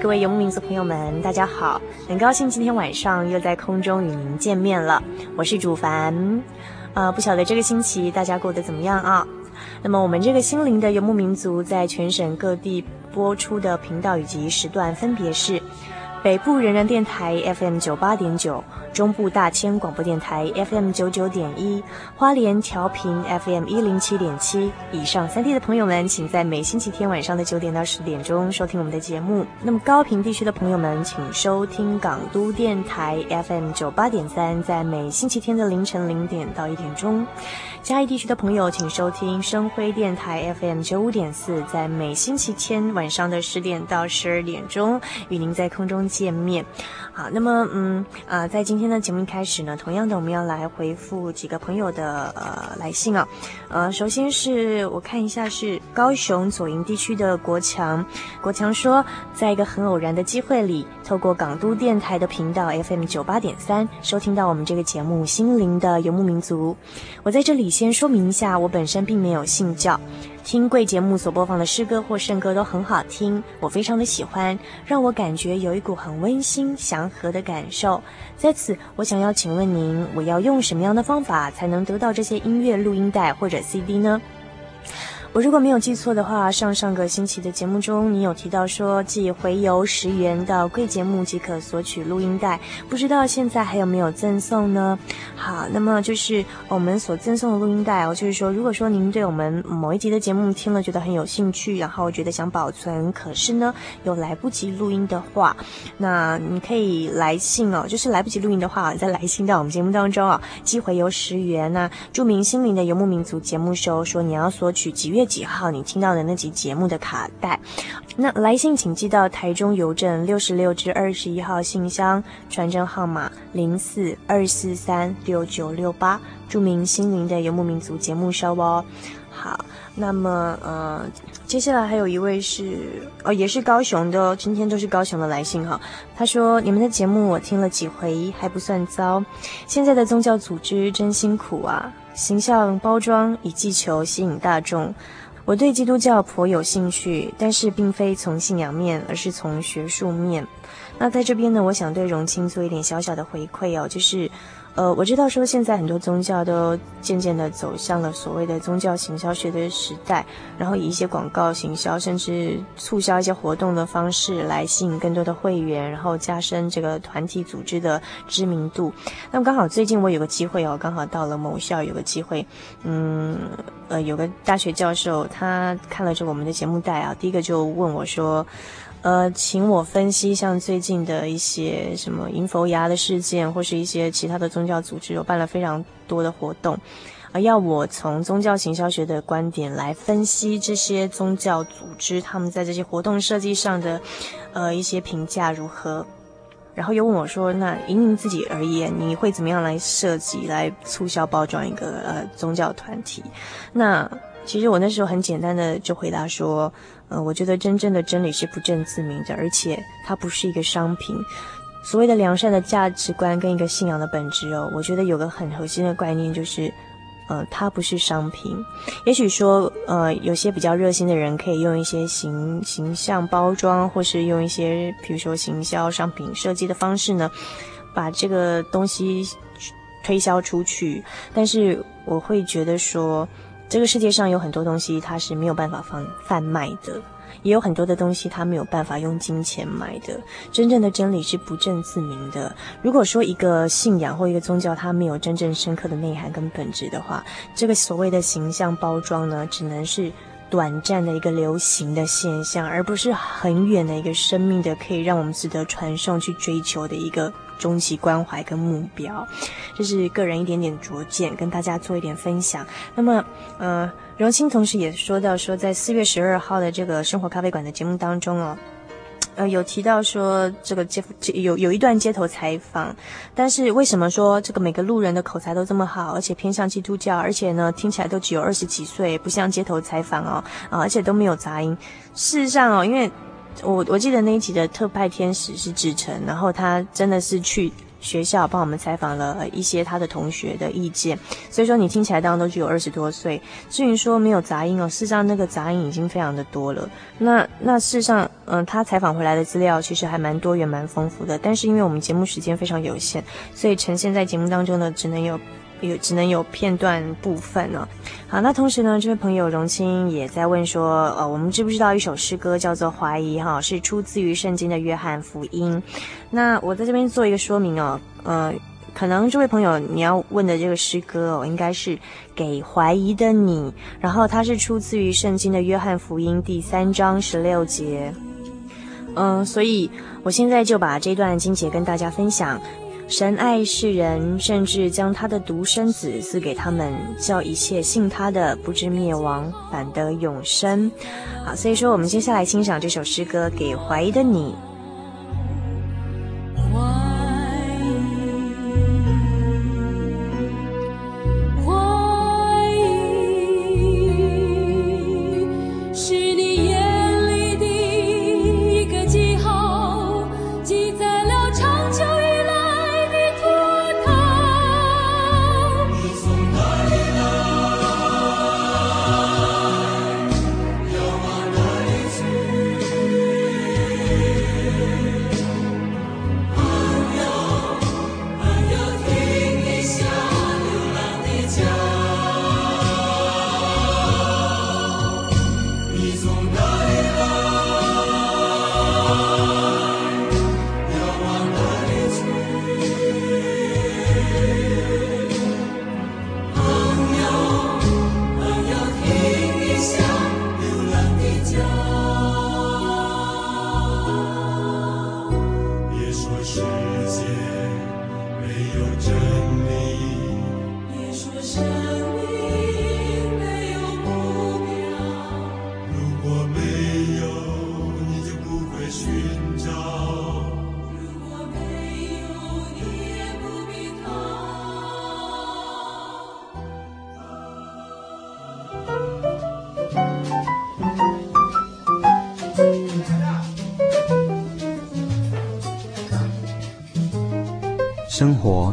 各位游牧民族朋友们，大家好！很高兴今天晚上又在空中与您见面了，我是主凡。呃，不晓得这个星期大家过得怎么样啊？那么我们这个心灵的游牧民族在全省各地播出的频道以及时段分别是：北部人人电台 FM 九八点九。中部大千广播电台 FM 九九点一，花莲调频 FM 一零七点七，以上三地的朋友们，请在每星期天晚上的九点到十点钟收听我们的节目。那么高屏地区的朋友们，请收听港都电台 FM 九八点三，在每星期天的凌晨零点到一点钟。嘉义地区的朋友，请收听生辉电台 FM 九五点四，在每星期天晚上的十点到十二点钟，与您在空中见面。好，那么嗯啊、在今天的节目一开始呢，同样的我们要来回复几个朋友的呃来信啊，呃，首先是我看一下是高雄左营地区的国强，国强说，在一个很偶然的机会里，透过港都电台的频道 FM 九八点三收听到我们这个节目《心灵的游牧民族》，我在这里。先说明一下，我本身并没有信教，听贵节目所播放的诗歌或圣歌都很好听，我非常的喜欢，让我感觉有一股很温馨祥和的感受。在此，我想要请问您，我要用什么样的方法才能得到这些音乐录音带或者 CD 呢？我如果没有记错的话，上上个星期的节目中，你有提到说，寄回邮十元到贵节目即可索取录音带，不知道现在还有没有赠送呢？好，那么就是我们所赠送的录音带哦，就是说，如果说您对我们某一集的节目听了觉得很有兴趣，然后觉得想保存，可是呢又来不及录音的话，那你可以来信哦，就是来不及录音的话，再来信到我们节目当中啊，寄回邮十元呐，注明心灵的游牧民族节目收，说你要索取几月几号你听到的那集节目的卡带，那来信请寄到台中邮政六十六至二十一号信箱，传真号码零四二四三六九六八，注明心灵的游牧民族节目收哦。好，那么呃，接下来还有一位是哦，也是高雄的，今天都是高雄的来信哈。他说：“你们的节目我听了几回，还不算糟。现在的宗教组织真辛苦啊，形象包装以技求吸引大众。”我对基督教颇有兴趣，但是并非从信仰面，而是从学术面。那在这边呢，我想对荣清做一点小小的回馈哦，就是。呃，我知道说现在很多宗教都渐渐的走向了所谓的宗教行销学的时代，然后以一些广告行销，甚至促销一些活动的方式来吸引更多的会员，然后加深这个团体组织的知名度。那么刚好最近我有个机会哦，刚好到了某校有个机会，嗯，呃，有个大学教授他看了这我们的节目带啊，第一个就问我说。呃，请我分析像最近的一些什么银佛牙的事件，或是一些其他的宗教组织有办了非常多的活动，而要我从宗教行销学的观点来分析这些宗教组织他们在这些活动设计上的呃一些评价如何，然后又问我说，那以您自己而言，你会怎么样来设计来促销包装一个呃宗教团体？那其实我那时候很简单的就回答说。呃，我觉得真正的真理是不证自明的，而且它不是一个商品。所谓的良善的价值观跟一个信仰的本质哦，我觉得有个很核心的概念就是，呃，它不是商品。也许说，呃，有些比较热心的人可以用一些形形象包装，或是用一些比如说行销商品设计的方式呢，把这个东西推销出去。但是我会觉得说，这个世界上有很多东西它是没有办法放贩卖的。也有很多的东西，它没有办法用金钱买的。真正的真理是不证自明的。如果说一个信仰或一个宗教，它没有真正深刻的内涵跟本质的话，这个所谓的形象包装呢，只能是短暂的一个流行的现象，而不是很远的一个生命的可以让我们值得传颂去追求的一个终极关怀跟目标。这是个人一点点拙见，跟大家做一点分享。那么，呃。荣清同时也说到说，在四月十二号的这个生活咖啡馆的节目当中哦，呃，有提到说这个街有有一段街头采访，但是为什么说这个每个路人的口才都这么好，而且偏向基督教，而且呢听起来都只有二十几岁，不像街头采访哦，啊，而且都没有杂音。事实上哦，因为我我记得那一集的特派天使是志成，然后他真的是去。学校帮我们采访了一些他的同学的意见，所以说你听起来当然都只有二十多岁。至于说没有杂音哦，事实上那个杂音已经非常的多了。那那事实上，嗯、他采访回来的资料其实还蛮多元、蛮丰富的。但是因为我们节目时间非常有限，所以呈现在节目当中呢，只能有。有只能有片段部分呢、哦。好，那同时呢，这位朋友荣清也在问说，呃，我们知不知道一首诗歌叫做《怀疑》哈，是出自于圣经的约翰福音。那我在这边做一个说明哦，呃，可能这位朋友你要问的这个诗歌哦，应该是给怀疑的你，然后它是出自于圣经的约翰福音第三章十六节。嗯、所以我现在就把这段经节跟大家分享。神爱世人，甚至将他的独生子赐给他们，叫一切信他的不至灭亡，反得永生。好，所以说我们接下来欣赏这首诗歌，给怀疑的你。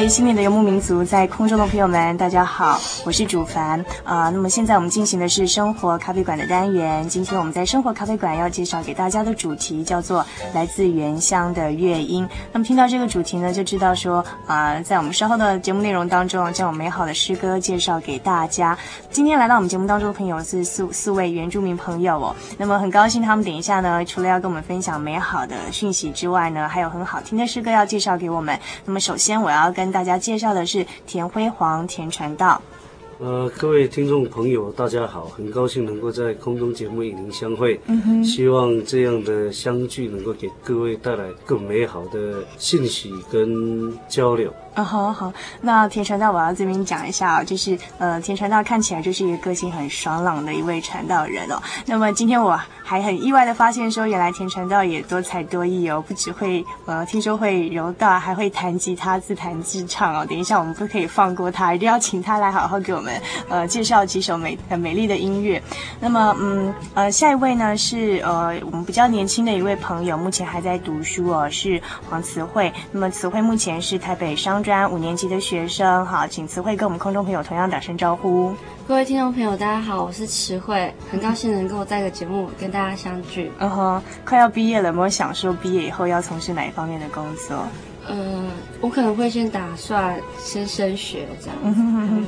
位心灵的游牧民族，在空中的朋友们，大家好，我是主凡啊、那么现在我们进行的是生活咖啡馆的单元。今天我们在生活咖啡馆要介绍给大家的主题叫做来自原乡的乐音。那么听到这个主题呢，就知道说啊、在我们稍后的节目内容当中，将有美好的诗歌介绍给大家。今天来到我们节目当中的朋友是四四位原住民朋友哦。那么很高兴他们等一下呢，除了要跟我们分享美好的讯息之外呢，还有很好听的诗歌要介绍给我们。那么首先我要。跟大家介绍的是田辉煌田传道。呃，各位听众朋友，大家好，很高兴能够在空中节目与您相会。嗯哼，希望这样的相聚能够给各位带来更美好的信息跟交流。啊、好好，那田传道，我要这边讲一下啊，就是呃，田传道看起来就是一个个性很爽朗的一位传道人哦。那么今天我还很意外的发现说，原来田传道也多才多艺哦，不只会呃，听说会柔道，还会弹吉他、自弹自唱哦。等一下我们不可以放过他，一定要请他来好好给我们呃介绍几首美很美丽的音乐。那么嗯呃，下一位呢是呃我们比较年轻的一位朋友，目前还在读书哦，是黄慈惠。那么慈惠目前是台北商专五年级的学生，好，请慈惠跟我们空中朋友同样打声招呼。各位听众朋友，大家好，我是慈惠，很高兴能够在这个节目跟大家相聚。嗯哼，快要毕业了，有没有想说毕业以后要从事哪一方面的工作？嗯，我可能会先打算先升学这样。嗯哼哼哼。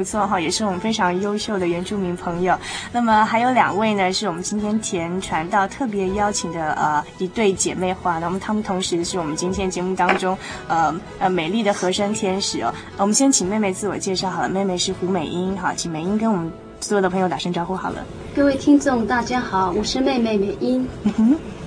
不错哈，也是我们非常优秀的原住民朋友。那么还有两位呢，是我们今天田传道特别邀请的呃一对姐妹花。那么她们同时是我们今天节目当中呃呃美丽的和声天使哦。我们先请妹妹自我介绍好了，妹妹是胡美英，哈，请美英跟我们所有的朋友打声招呼好了。各位听众大家好，我是妹妹美英。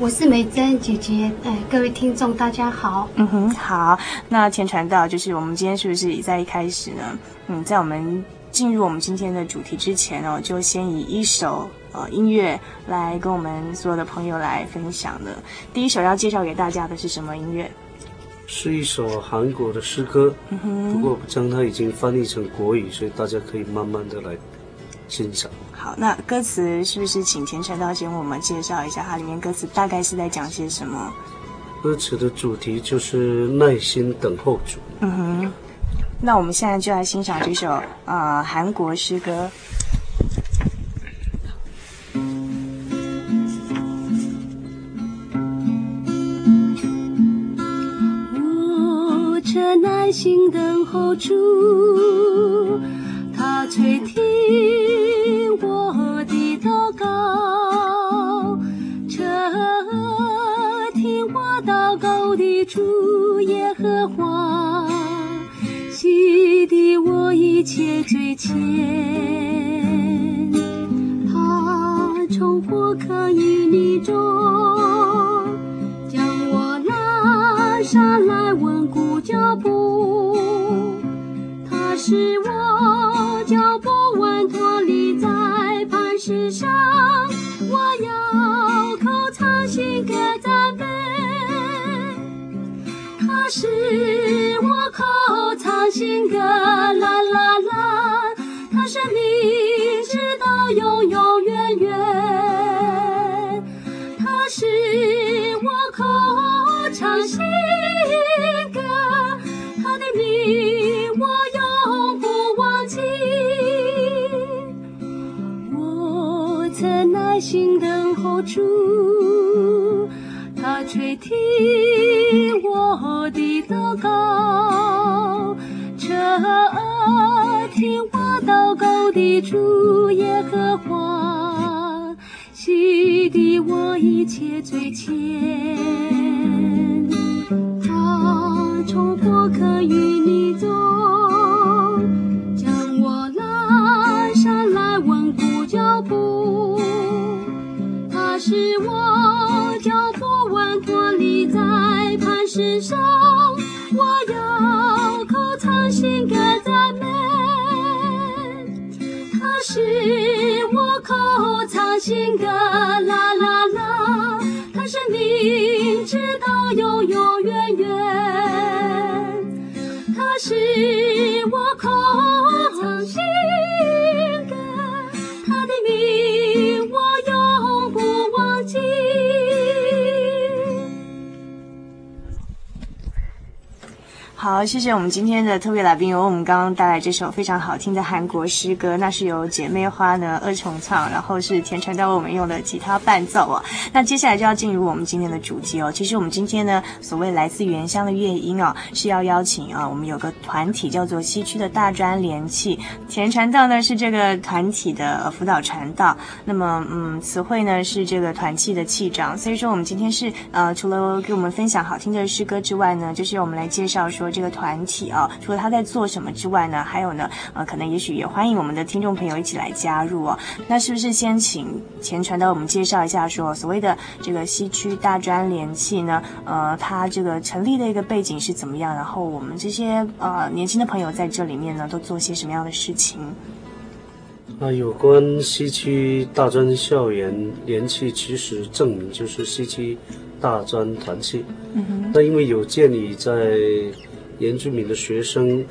我是美珍姐姐，哎，各位听众大家好。嗯哼，好。那前传道就是我们今天是不是也在一开始呢？嗯，在我们进入我们今天的主题之前哦，就先以一首呃音乐来跟我们所有的朋友来分享的。第一首要介绍给大家的是什么音乐？是一首韩国的诗歌。嗯。不过将它已经翻译成国语，所以大家可以慢慢的来欣赏。好，那歌词是不是请田山道先为我们介绍一下？它里面歌词大概是在讲些什么？歌词的主题就是耐心等候主。嗯哼，那我们现在就来欣赏这首啊、呃、韩国诗歌。我正耐心等候主，他垂我一切。他从火坑淤泥中将我拉上来稳固脚步，他使我脚步稳妥立在。磐石上，我要口唱新歌赞美。他使我口唱新歌，啦啦啦。生命直到永永远远。他使我口唱新歌，他的名我永不忘记。我曾耐心等候住，他垂听的主耶和华，洗涤我一切罪愆。他从火坑淤泥中是我口唱心歌，啦啦啦。他是明知道永永远远。他是我口好，谢谢我们今天的特别来宾，由我们刚刚带来这首非常好听的韩国诗歌，那是由姐妹花呢二重唱，然后是田传道为我们用的吉他伴奏哦。那接下来就要进入我们今天的主题哦。其实我们今天呢，所谓来自原乡的乐音哦，是要邀请啊，我们有个团体叫做西区的大专联契，田传道呢是这个团体的辅导传道，那么嗯，词汇呢是这个团契的契长，所以说我们今天是呃，除了给我们分享好听的诗歌之外呢，就是我们来介绍说。这个个团体啊，除了他在做什么之外呢，还有呢，呃，可能也许也欢迎我们的听众朋友一起来加入哦。那是不是先请前传道我们介绍一下说，说所谓的这个西区大专联系呢？呃，它这个成立的一个背景是怎么样？然后我们这些呃年轻的朋友在这里面呢，都做些什么样的事情？那有关西区大专校园联系，其实证明就是西区大专团契。嗯哼。那因为有鉴于在原住民的学生，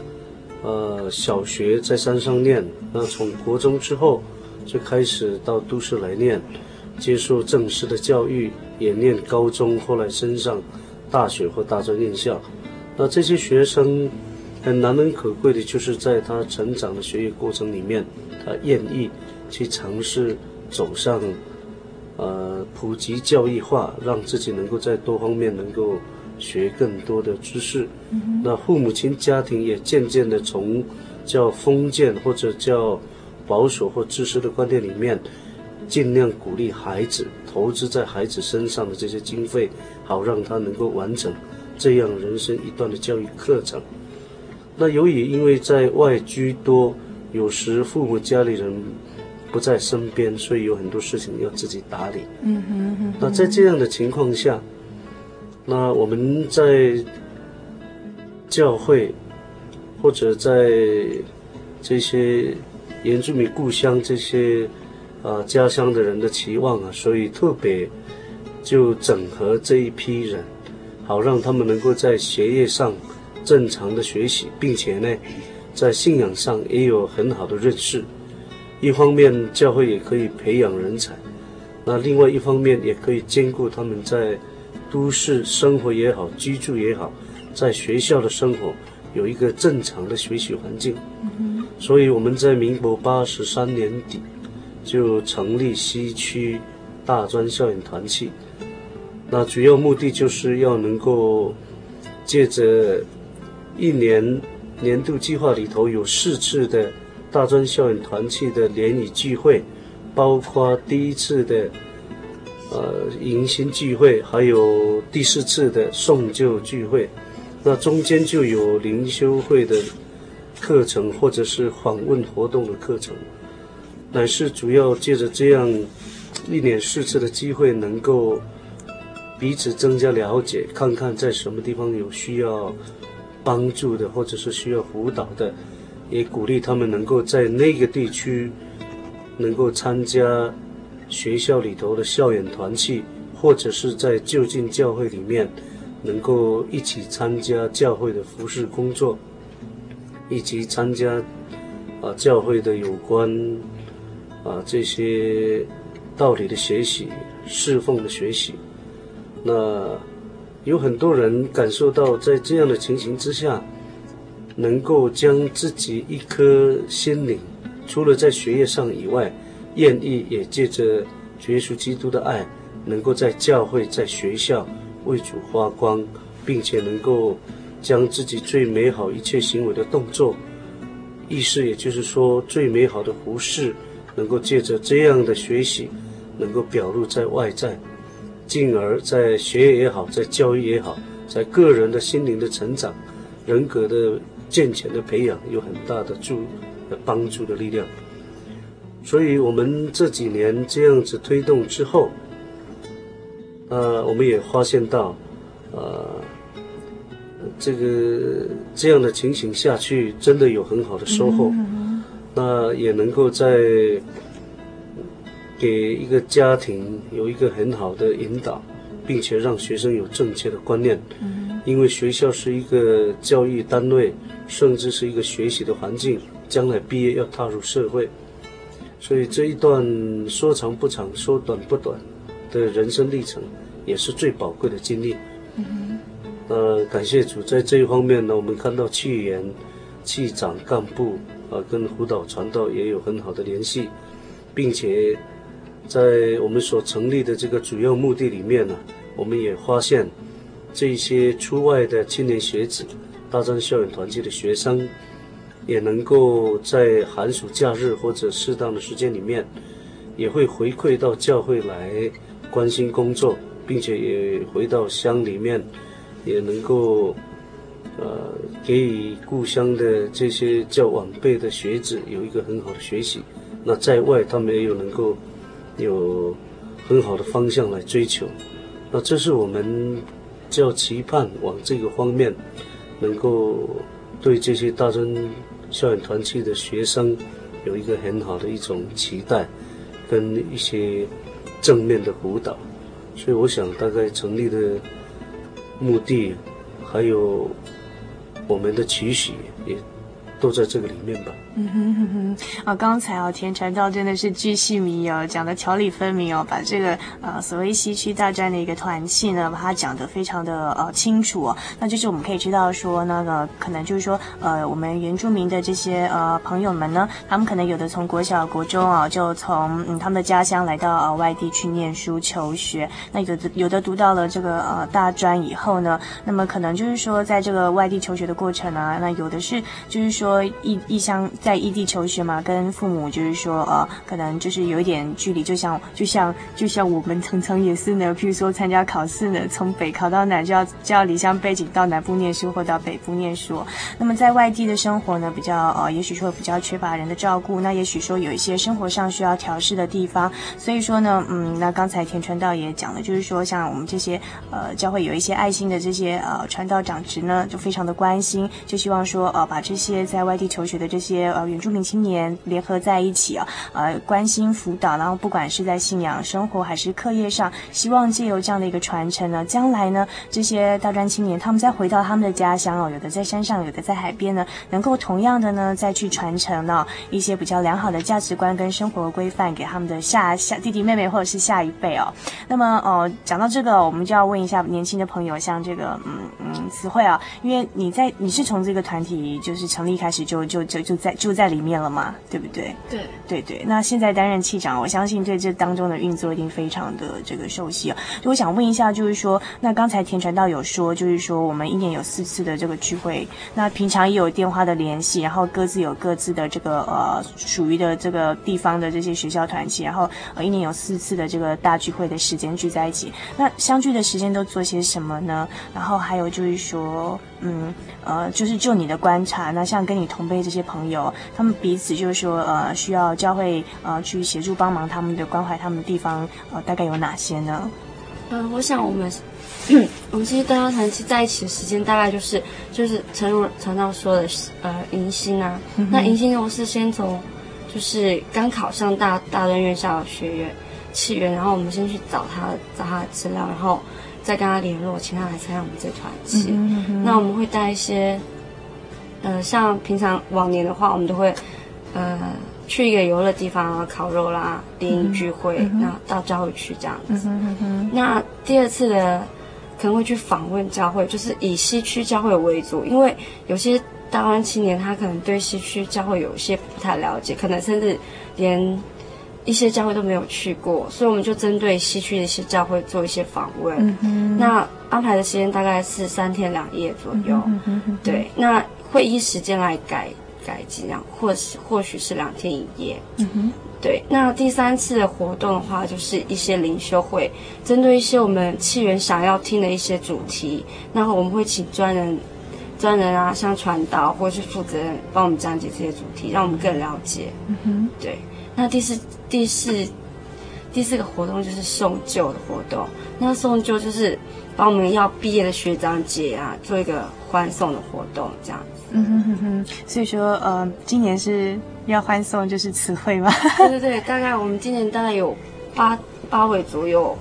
呃，小学在山上念，那从国中之后就开始到都市来念，接受正式的教育，也念高中，后来升上大学或大专院校。那这些学生很难能可贵的，就是在他成长的学业过程里面。他愿意去尝试走上，呃，普及教育化，让自己能够在多方面能够学更多的知识。嗯、那父母亲家庭也渐渐的从叫封建或者叫保守或自私的观念里面，尽量鼓励孩子投资在孩子身上的这些经费，好让他能够完成这样人生一段的教育课程。那由于因为在外居多。有时父母家里人不在身边，所以有很多事情要自己打理。嗯哼嗯哼。那在这样的情况下，那我们在教会或者在这些原住民故乡这些啊、家乡的人的期望啊，所以特别就整合这一批人，好让他们能够在学业上正常的学习，并且呢。在信仰上也有很好的认识，一方面教会也可以培养人才，那另外一方面也可以兼顾他们在都市生活也好，居住也好，在学校的生活有一个正常的学习环境。所以我们在民国八十三年底就成立西区大专校园团契，那主要目的就是要能够借着一年。年度计划里头有四次的大专校园团契的联谊聚会，包括第一次的呃迎新聚会，还有第四次的送旧聚会。那中间就有灵修会的课程，或者是访问活动的课程，乃是主要借着这样一年四次的机会，能够彼此增加了解，看看在什么地方有需要。帮助的，或者是需要辅导的，也鼓励他们能够在那个地区能够参加学校里头的校园团契，或者是在就近教会里面能够一起参加教会的服事工作，以及参加啊教会的有关啊这些道理的学习、侍奉的学习，那。有很多人感受到，在这样的情形之下，能够将自己一颗心灵，除了在学业上以外，愿意也借着主耶稣基督的爱，能够在教会、在学校为主发光，并且能够将自己最美好一切行为的动作，意思也就是说，最美好的服饰，能够借着这样的学习，能够表露在外在。进而，在学业也好，在教育也好，在个人的心灵的成长、人格的健全的培养，有很大的助帮助的力量。所以，我们这几年这样子推动之后，呃，我们也发现到，呃，这个这样的情形下去，真的有很好的收获。那也能够在。给一个家庭有一个很好的引导，并且让学生有正确的观念。因为学校是一个教育单位，甚至是一个学习的环境，将来毕业要踏入社会，所以这一段说长不长，说短不短的人生历程，也是最宝贵的经历。嗯呃，感谢主，在这一方面呢，我们看到区议员、区长、干部啊，跟辅导传道也有很好的联系，并且。在我们所成立的这个主要目的里面呢，我们也发现，这些出外的青年学子、大专校园团契的学生，也能够在寒暑假日或者适当的时间里面，也会回馈到教会来关心工作，并且也回到乡里面，也能够呃，给予故乡的这些较晚辈的学子有一个很好的学习。那在外，他们也有能够有很好的方向来追求。那这是我们较期盼往这个方面，能够对这些大专校园团契的学生有一个很好的一种期待，跟一些正面的辅导。所以，我想大概成立的目的，还有。我们的期许也都在这个里面吧。嗯哼哼，啊，刚才啊，田传道真的是巨细靡遗哦，讲的条理分明哦，把这个呃所谓西区大专的一个团契呢，把它讲得非常的呃清楚。那就是我们可以知道说，那个可能就是说，呃，我们原住民的这些呃朋友们呢，他们可能有的从国小、国中啊，就从嗯他们的家乡来到呃外地去念书求学。那有的有的读到了这个呃大专以后呢，那么可能就是说，在这个外地求学的过程啊，那有的是就是说说异异乡。在异地求学嘛，跟父母就是说，呃，可能就是有一点距离，就像就像就像我们常常也是呢，譬如说参加考试呢，从北考到南，就要就要离乡背井到南部念书或到北部念书。那么在外地的生活呢，比较呃，也许说比较缺乏人的照顾，那也许说有一些生活上需要调试的地方。所以说呢，嗯，那刚才田传道也讲了，就是说像我们这些呃教会有一些爱心的这些呃传道长职呢，就非常的关心，就希望说呃把这些在在外地求学的这些。呃，原住民青年联合在一起啊，呃，关心辅导，然后不管是在信仰生活还是课业上，希望借由这样的一个传承呢，将来呢，这些大专青年他们再回到他们的家乡哦，有的在山上，有的在海边呢，能够同样的呢，再去传承呢一些比较良好的价值观跟生活规范给他们的下下弟弟妹妹或者是下一辈哦。那么哦，讲到这个，我们就要问一下年轻的朋友，像这个嗯嗯词汇啊，因为你在你是从这个团体就是成立开始就就就就在。就在里面了嘛，对不对？对对对。那现在担任气长，我相信对这当中的运作一定非常的这个熟悉啊。就我想问一下，就是说，那刚才田传道有说，就是说我们一年有四次的这个聚会，那平常也有电话的联系，然后各自有各自的这个呃属于的这个地方的这些学校团契，然后呃一年有四次的这个大聚会的时间聚在一起。那相聚的时间都做些什么呢？然后还有就是说，嗯呃，就是就你的观察，那像跟你同辈这些朋友。他们彼此就是说，呃，需要教会呃去协助帮忙他们的关怀他们的地方，呃，大概有哪些呢？嗯、我想我们，我们其实大家团契在一起的时间大概就是就是诚如常常说的，呃，迎新啊。那迎新呢，我是先从就是刚考上大大专院校的学员契员，然后我们先去找他找他的资料，然后再跟他联络，请他来参加我们这团契。嗯嗯、那我们会带一些。呃，像平常往年的话，我们都会，呃，去一个游乐地方啊，烤肉啦，联谊聚会，那、嗯、到教会去这样子。那第二次的，可能会去访问教会，就是以西区教会为主，因为有些大湾青年他可能对西区教会有一些不太了解，可能甚至连一些教会都没有去过，所以我们就针对西区的一些教会做一些访问。嗯嗯、那安排的时间大概是三天两夜左右。嗯嗯、对，那。会依时间来改改进，这样或是或许是两天一夜。嗯哼，对。那第三次的活动的话，就是一些灵修会，针对一些我们气源想要听的一些主题，那我们会请专人、专人啊，像传道或是负责人帮我们讲解这些主题，让我们更了解。嗯哼，对。那第四、第四、第四个活动就是送旧的活动，那送旧就是把我们要毕业的学长姐啊，做一个欢送的活动，这样子。嗯哼哼哼，所以说呃，今年是要欢送就是词汇吗？对对对，大概我们今年大概有八八位左右。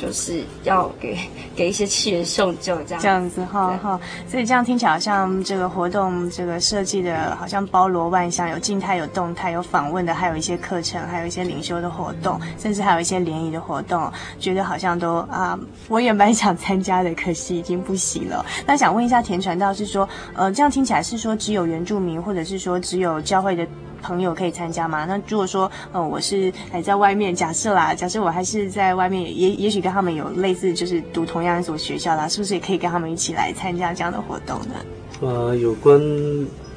就是要给 给一些契员送旧这样这样子哈哈，所以这样听起来好像这个活动这个设计的好像包罗万象，有静态有动态，有访问的，还有一些课程，还有一些领袖的活动，甚至还有一些联谊的活动，觉得好像都啊，我也蛮想参加的，可惜已经不行了。那想问一下田传道是说，呃，这样听起来是说只有原住民，或者是说只有教会的？朋友可以参加吗？那如果说，呃，我是还在外面，假设啦，假设我还是在外面，也也许跟他们有类似，就是读同样一所学校啦，是不是也可以跟他们一起来参加这样的活动呢？呃，有关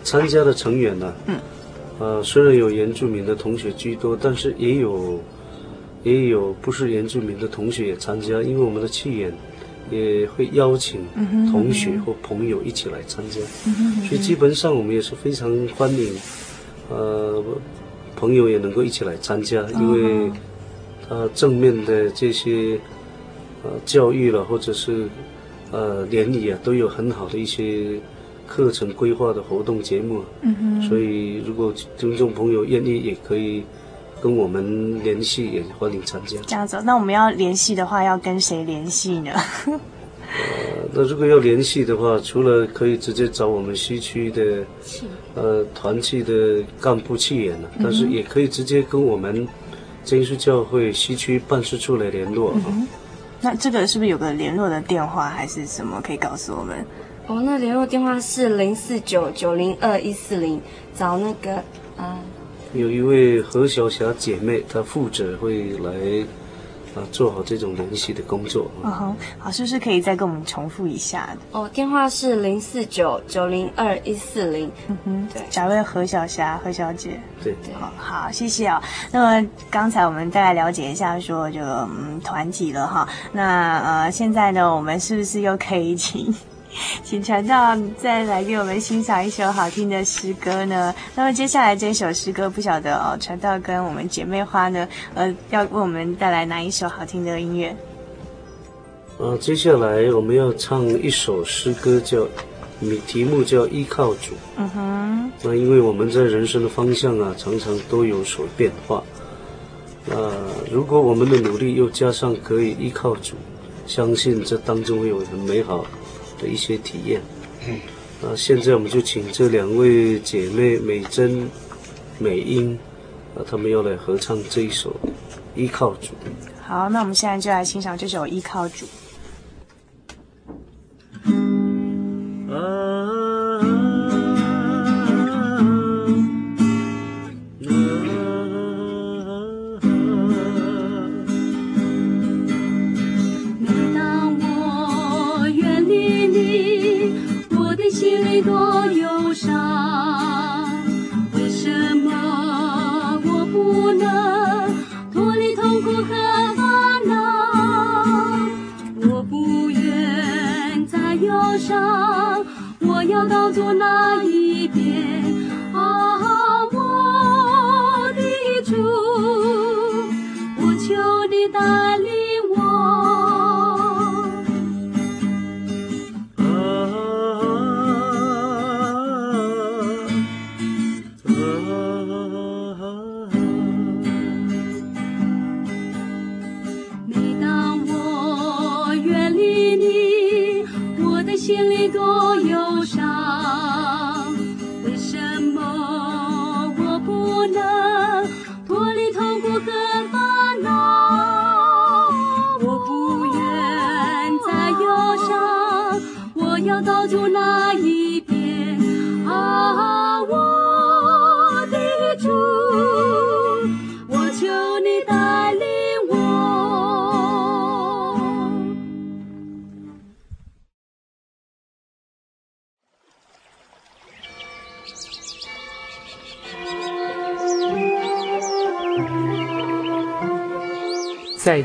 参加的成员呢，嗯，呃，虽然有原住民的同学居多，但是也有也有不是原住民的同学也参加，因为我们的气演也会邀请同学或朋友一起来参加，所以基本上我们也是非常欢迎，呃，朋友也能够一起来参加，因为他正面的这些呃教育了，或者是呃联谊啊，都有很好的一些课程规划的活动节目，所以如果听众朋友愿意，也可以跟我们联系，也欢迎参加。这样子，那我们要联系的话，要跟谁联系呢？呃，那如果要联系的话，除了可以直接找我们西区的，呃，团契的干部企员呢，但是也可以直接跟我们真耶稣教会西区办事处来联络。嗯。那这个是不是有个联络的电话，还是什么可以告诉我们？哦，那联络电话是零四九九零二一四零，找那个啊。呃、有一位何小霞姐妹，她负责会来。啊，做好这种联系的工作。嗯哼，好，是不是可以再跟我们重复一下？哦，电话是零四九九零二一四零。嗯哼，对，找位何小霞何小姐。对，好，好，谢谢哦。那么刚才我们大概了解一下说这个嗯团体了哈。那呃现在呢，我们是不是又可以请？请传道再来给我们欣赏一首好听的诗歌呢？那么接下来这首诗歌，不晓得哦，传道跟我们姐妹花呢，呃，要为我们带来哪一首好听的音乐？呃，接下来我们要唱一首诗歌叫，叫题目叫依靠主。嗯哼。那因为我们在人生的方向啊，常常都有所变化。那如果我们的努力又加上可以依靠主，相信这当中会有很美好的一些体验，嗯，那现在我们就请这两位姐妹美珍、美英，啊，她们要来合唱这一首《依靠主》。好，那我们现在就来欣赏这首《依靠主》。在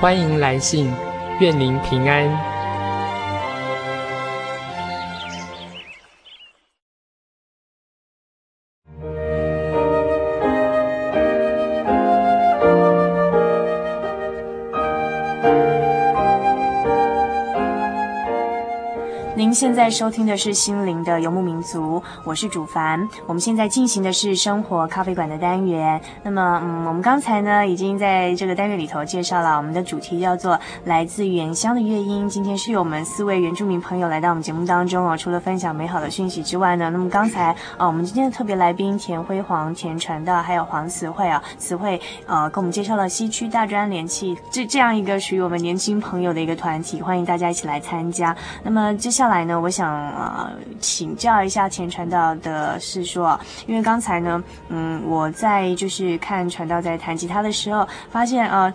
欢迎来信，愿您平安。现在收听的是心灵的游牧民族，我是主凡。我们现在进行的是生活咖啡馆的单元。那么，嗯，我们刚才呢已经在这个单元里头介绍了我们的主题叫做“来自原乡的乐音”。今天是由我们四位原住民朋友来到我们节目当中哦。除了分享美好的讯息之外呢，那么刚才啊，我们今天的特别来宾田辉煌、田传道还有黄慈慧啊，慈慧呃，给我们介绍了西区大专联契这这样一个属于我们年轻朋友的一个团体，欢迎大家一起来参加。那么接下来呢，我想呃请教一下田传道的是说，因为刚才呢，嗯，我在就是看传道在弹吉他的时候，发现呃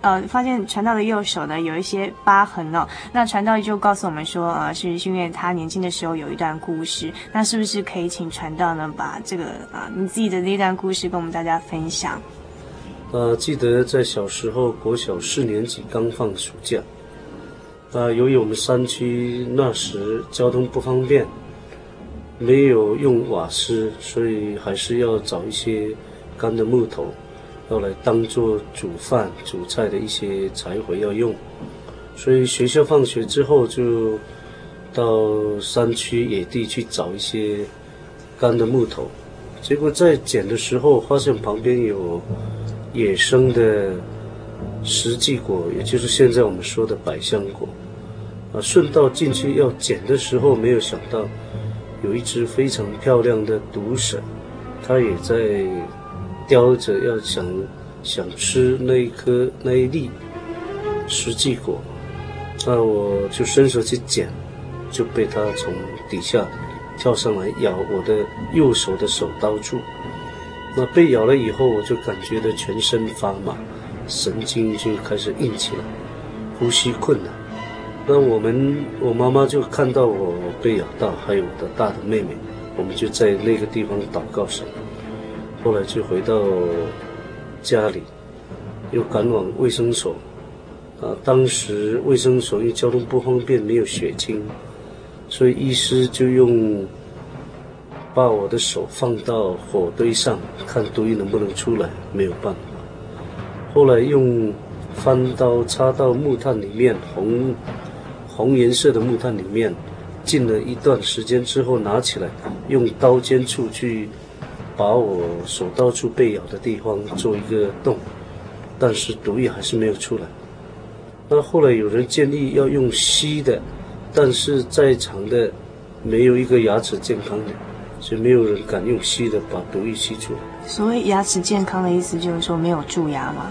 呃发现传道的右手呢有一些疤痕哦。那传道就告诉我们说，呃，是因为他年轻的时候有一段故事。那是不是可以请传道呢把这个啊、你自己的那段故事跟我们大家分享？呃，记得在小时候国小四年级刚放暑假。啊，由于我们山区那时交通不方便，没有用瓦斯，所以还是要找一些干的木头，要来当做煮饭、煮菜的一些柴火要用。所以学校放学之后，就到山区野地去找一些干的木头。结果在捡的时候，发现旁边有野生的实际果，也就是现在我们说的百香果。啊，顺道进去要捡的时候，没有想到有一只非常漂亮的毒蛇，它也在叼着，要想想吃那一颗那一粒实际果。那我就伸手去捡，就被它从底下跳上来咬我的右手的手刀处。那被咬了以后，我就感觉到全身发麻，神经就开始硬起来，呼吸困难。那我们，我妈妈就看到我被咬到，还有我的大的妹妹，我们就在那个地方祷告神。后来就回到家里，又赶往卫生所。啊，当时卫生所因为交通不方便，没有血清，所以医师就用把我的手放到火堆上，看毒液能不能出来，没有办法。后来用翻刀插到木炭里面，红。红颜色的木炭里面，浸了一段时间之后拿起来，用刀尖处去把我手刀处被咬的地方做一个洞，但是毒液还是没有出来。那后来有人建议要用吸的，但是在场的没有一个牙齿健康的，所以没有人敢用吸的把毒液吸出来。所谓牙齿健康的意思就是说没有蛀牙吗？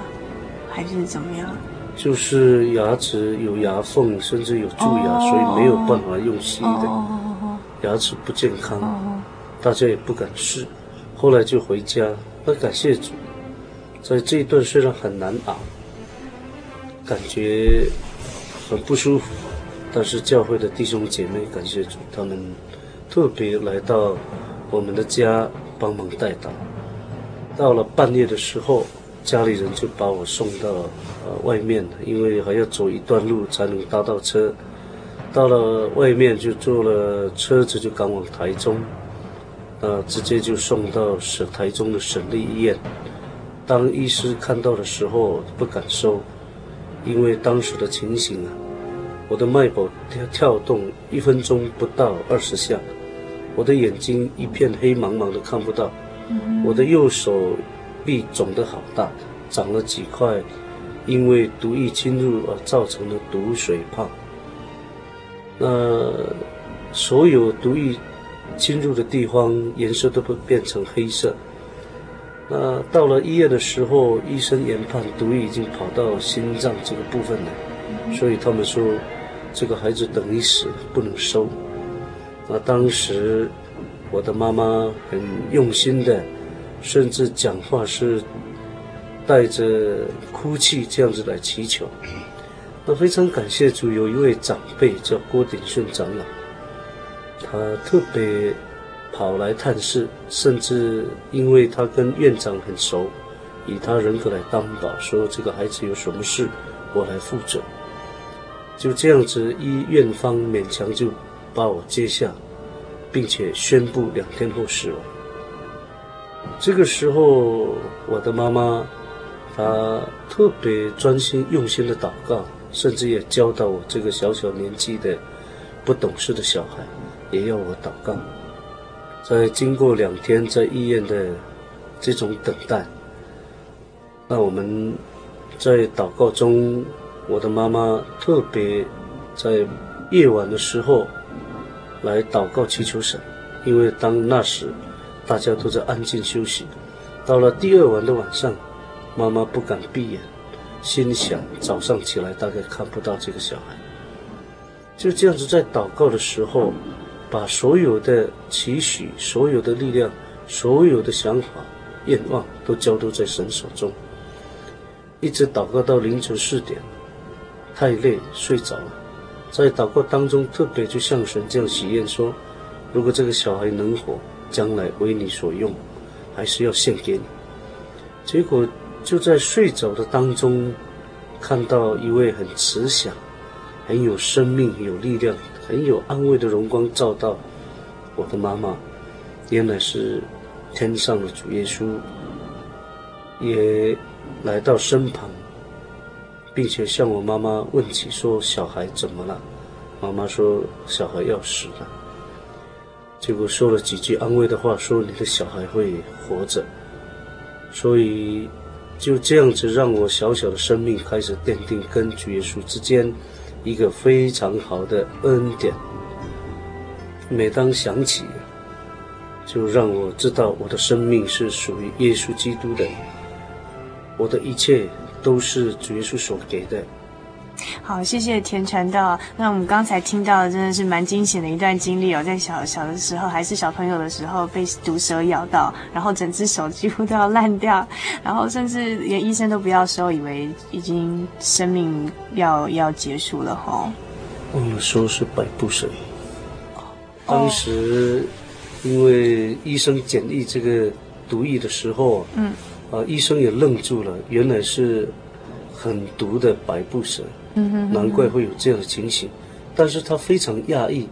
还是怎么样？就是牙齿有牙缝，甚至有蛀牙，oh, 所以没有办法用吸的。Oh, oh, oh, oh. 牙齿不健康，oh, oh. 大家也不敢试。后来就回家，那感谢主，在这一段虽然很难熬，感觉很不舒服，但是教会的弟兄姐妹感谢主，他们特别来到我们的家帮忙代祷。到了半夜的时候。家里人就把我送到呃外面，因为还要走一段路才能搭到车。到了外面就坐了车子就赶往台中，呃，直接就送到省台中的省立医院。当医师看到的时候不敢收，因为当时的情形啊，我的脉搏跳跳动一分钟不到二十下，我的眼睛一片黑茫茫的看不到，我的右手。臂肿得好大，长了几块，因为毒液侵入而造成的毒水泡。那所有毒液侵入的地方颜色都会变成黑色。那到了医院的时候，医生研判毒液已经跑到心脏这个部分了，所以他们说这个孩子等于死，不能收。那当时我的妈妈很用心的。甚至讲话是带着哭泣这样子来祈求，那非常感谢主，有一位长辈叫郭鼎顺长老，他特别跑来探视，甚至因为他跟院长很熟，以他人格来担保，说这个孩子有什么事，我来负责。就这样子，医院方勉强就把我接下，并且宣布两天后死亡。这个时候，我的妈妈，她特别专心用心的祷告，甚至也教导我这个小小年纪的不懂事的小孩，也要我祷告。在经过两天在医院的这种等待，那我们在祷告中，我的妈妈特别在夜晚的时候来祷告祈求神，因为当那时大家都在安静休息，到了第二晚的晚上，妈妈不敢闭眼，心想早上起来大概看不到这个小孩，就这样子在祷告的时候。把所有的期许、所有的力量、所有的想法、愿望都交托在神手中，一直祷告到凌晨四点，太累睡着了。在祷告当中，特别就向神这样许愿说：如果这个小孩能活，将来为你所用，还是要献给你。结果就在睡着的当中，看到一位很慈祥、很有生命、有力量。很有安慰的荣光照到我的妈妈，原来是天上的主耶稣，也来到身旁，并且向我妈妈问起说：“小孩怎么了？”妈妈说：“小孩要死了。”结果说了几句安慰的话，说：“你的小孩会活着。”所以就这样子，让我小小的生命开始奠定跟主耶稣之间。一个非常好的恩典，每当想起，就让我知道我的生命是属于耶稣基督的，我的一切都是主耶稣所给的。好，谢谢田传道。那我们刚才听到的真的是蛮惊险的一段经历哦，在小小的时候，还是小朋友的时候，被毒蛇咬到，然后整只手几乎都要烂掉，然后甚至连医生都不要收，以为已经生命要要结束了哈。忘了说是百步蛇。当时因为医生检验这个毒液的时候，嗯，啊，医生也愣住了，原来是很毒的百步蛇。嗯哼，难怪会有这样的情形，但是他非常讶异，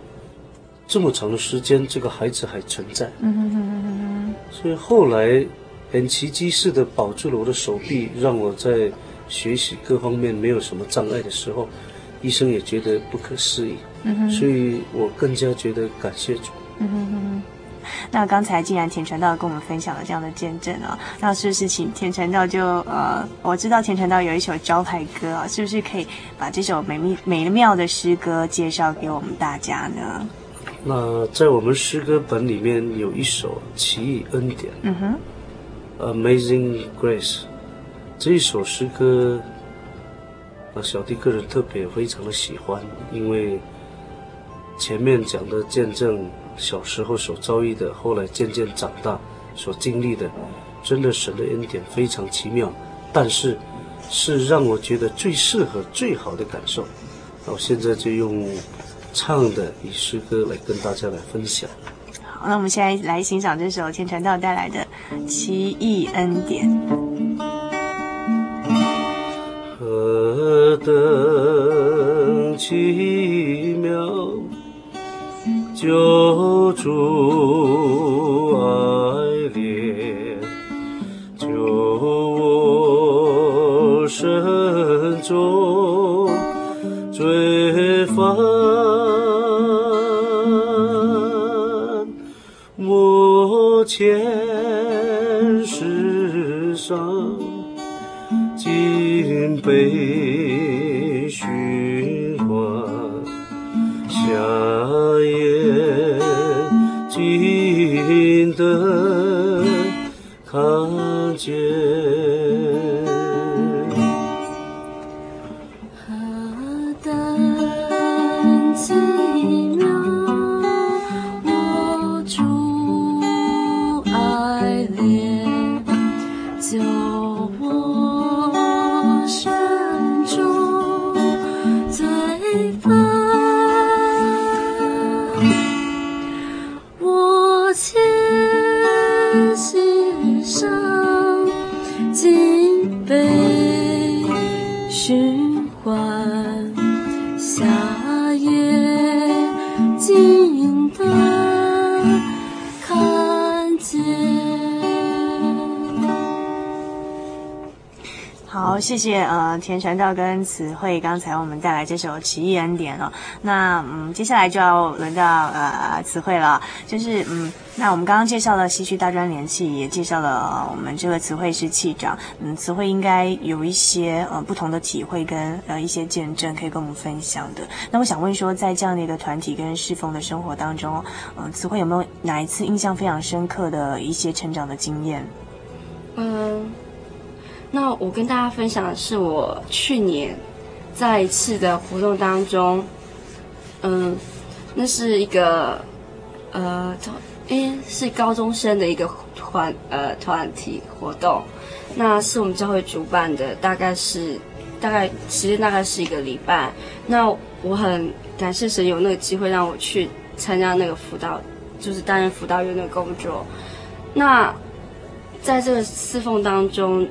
这么长的时间，这个孩子还存在。嗯哼哼哼，所以后来很奇迹似的保住了我的手臂，让我在学习各方面没有什么障碍的时候，医生也觉得不可思议。嗯哼，所以我更加觉得感谢主。嗯哼哼哼。那刚才既然田传道跟我们分享了这样的见证啊，那是不是请田传道就呃，我知道田传道有一首招牌歌啊，是不是可以把这首美丽美妙的诗歌介绍给我们大家呢？那在我们诗歌本里面有一首《奇异恩典》，嗯哼，《Amazing Grace》这一首诗歌，啊，小弟个人特别非常的喜欢，因为前面讲的见证。小时候所遭遇的，后来渐渐长大所经历的，真的神的恩典非常奇妙，但是是让我觉得最适合、最好的感受。那我现在就用唱的以诗歌来跟大家来分享。好，那我们现在来欣赏这首天传道带来的《奇异恩典》。何等奇妙！救主爱怜，救我身中罪犯，我前世上竟被谢谢呃田传道跟慈惠刚才我们带来这首《奇异恩典》哦。那嗯，接下来就要轮到呃慈惠了，就是嗯，那我们刚刚介绍了西区大专联系，也介绍了、我们这个慈惠是气长，嗯，慈惠应该有一些呃不同的体会跟呃一些见证可以跟我们分享的。那我想问说，在这样的一个团体跟侍奉的生活当中，嗯、呃，慈惠有没有哪一次印象非常深刻的一些成长的经验？嗯。那我跟大家分享的是，我去年在一次的活动当中，嗯，那是一个呃，诶，是高中生的一个团呃团体活动，那是我们教会主办的，大概是大概时间大概是一个礼拜。那我很感谢神有那个机会让我去参加那个辅导，就是担任辅导员的工作。那在这个侍奉当中。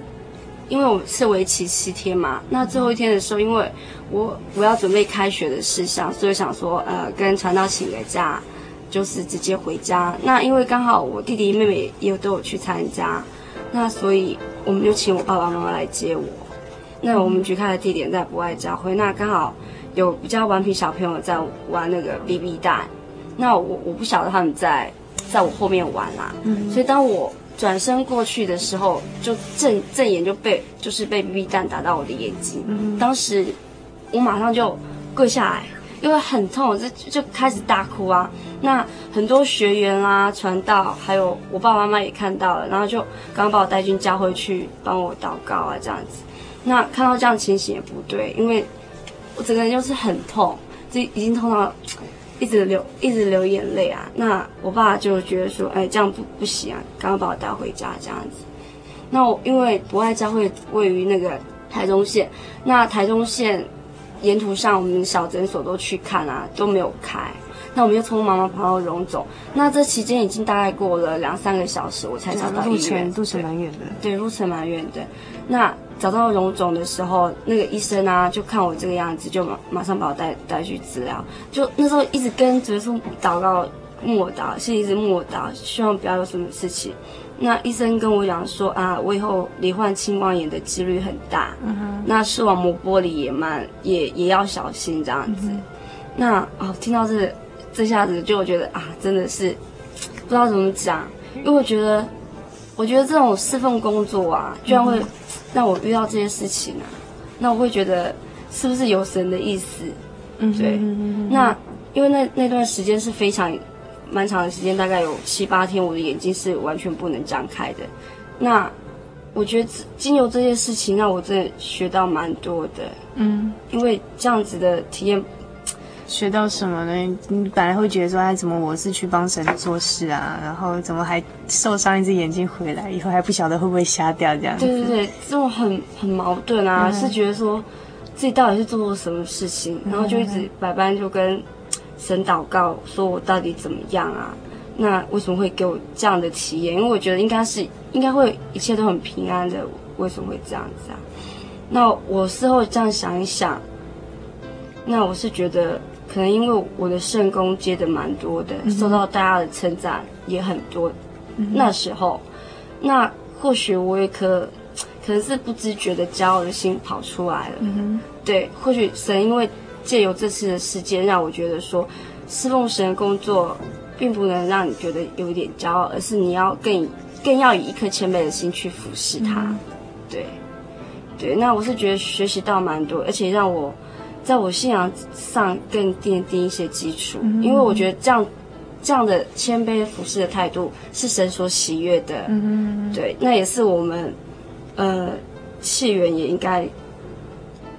因为我是为期七天嘛，那最后一天的时候，因为我我要准备开学的事项，所以想说，呃，跟传道请个假，就是直接回家。那因为刚好我弟弟妹妹也有都有去参加，那所以我们就请我爸爸妈妈来接我。那我们举开的地点在博爱教会，那刚好有比较顽皮小朋友在玩那个 BB 弹，那我我不晓得他们在在我后面玩啦，嗯，所以当我。转身过去的时候，就正正眼就被就是被 BB 弹打到我的眼睛。嗯，当时我马上就跪下来，因为很痛，我就就开始大哭啊。那很多学员啊、传道，还有我爸爸妈妈也看到了，然后就刚刚把我带进教会去帮我祷告啊，这样子。那看到这样情形也不对，因为我整个人就是很痛，这已经痛到。一直流，一直流眼泪啊！那我爸就觉得说，哎，这样不不行啊，赶快把我带回家这样子。那我因为博爱教会位于那个台中县，那台中县沿途上我们小诊所都去看啊，都没有开。那我们就匆匆忙忙跑到荣总，那这期间已经大概过了两三个小时，我才找到医院。路程路程蛮远的。对，路程蛮远的。那。找到荣总的时候，那个医生啊，就看我这个样子，就马马上把我带带去治疗。就那时候一直跟主耶稣祷告，默祷，心里一直默祷，希望不要有什么事情。那医生跟我讲说啊，我以后罹患青光眼的几率很大，嗯，那视网膜剥离也蛮也也要小心这样子。嗯、那哦，听到这这下子就我觉得啊，真的是不知道怎么讲，因为我觉得我觉得这种侍奉工作啊，居然会。嗯让我遇到这些事情啊，那我会觉得是不是有神的意思？嗯，对。那因为那那段时间是非常蛮长的时间，大概有七八天，我的眼睛是完全不能张开的。那我觉得经由这些事情，让我真的学到蛮多的。嗯，因为这样子的体验。学到什么呢？你本来会觉得说，哎，怎么我是去帮神做事啊？然后怎么还受伤一只眼睛回来，以后还不晓得会不会瞎掉这样子？对对对，这种很很矛盾啊，嗯、是觉得说自己到底是做错什么事情，然后就一直百般就跟神祷告，说我到底怎么样啊？那为什么会给我这样的体验？因为我觉得应该是应该会一切都很平安的，为什么会这样子啊？那我事后这样想一想，那我是觉得。可能因为我的圣功接的蛮多的，嗯、受到大家的称赞也很多。嗯、那时候，那或许我也可可能是不自觉的骄傲的心跑出来了。嗯、对，或许神因为借由这次的事件，让我觉得说，侍奉神的工作，并不能让你觉得有一点骄傲，而是你要更更要以一颗谦卑的心去服侍他。嗯、对，对，那我是觉得学习到蛮多，而且让我。在我信仰上更奠定一些基础，嗯、因为我觉得这样这样的谦卑服侍的态度是神所喜悦的，嗯、对，那也是我们呃契源也应该。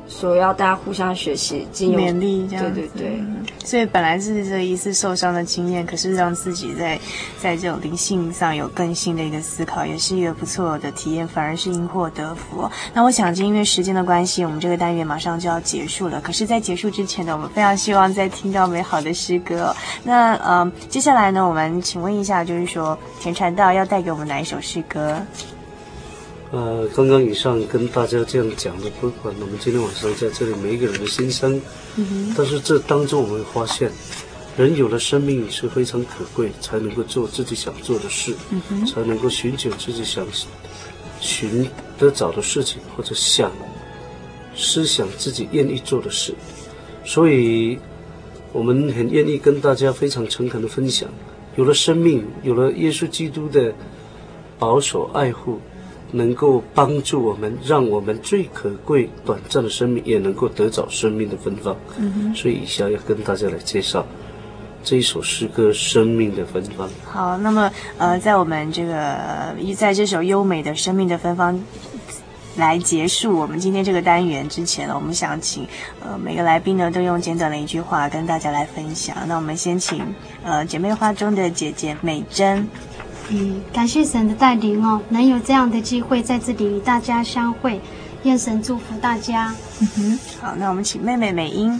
所以要大家互相学习，经勉励这样子。对对对。所以本来是这一次受伤的经验，可是让自己在在这种灵性上有更新的一个思考，也是一个不错的体验，反而是因祸得福。那我想，因为时间的关系，我们这个单元马上就要结束了。可是，在结束之前呢，我们非常希望再听到美好的诗歌。那嗯，接下来呢，我们请问一下，就是说田传道要带给我们哪一首诗歌？呃，刚刚以上跟大家这样讲的，不管我们今天晚上在这里每一个人的心声，嗯，但是这当中我们会发现，人有了生命也是非常可贵，才能够做自己想做的事，嗯，才能够寻求自己想寻得找的事情，或者想思想自己愿意做的事，所以我们很愿意跟大家非常诚恳的分享。有了生命，有了耶稣基督的保守爱护，能够帮助我们，让我们最可贵、短暂的生命也能够得着生命的芬芳。嗯哼。所以以下要跟大家来介绍这一首诗歌《生命的芬芳》。好，那么呃，在我们这个在这首优美的《生命的芬芳》来结束我们今天这个单元之前呢，我们想请呃每个来宾呢都用简短的一句话跟大家来分享。那我们先请呃姐妹花中的姐姐美珍。嗯，感谢神的带领哦，能有这样的机会在这里与大家相会，愿神祝福大家。嗯哼，好，那我们请妹妹美英。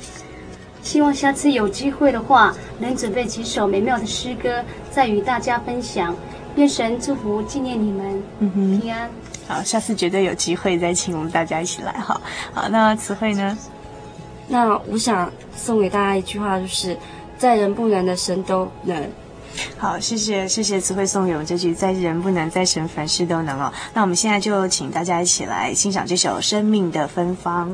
希望下次有机会的话，能准备几首美妙的诗歌，再与大家分享。愿神祝福纪念你们。嗯哼，平安。好，下次绝对有机会再请我们大家一起来哈。好，那词慧呢？那我想送给大家一句话，就是在人不能的，神都能。好，谢谢谢谢词汇送给我们这句“在人不能，在神凡事都能”哦。那我们现在就请大家一起来欣赏这首《生命的芬芳》。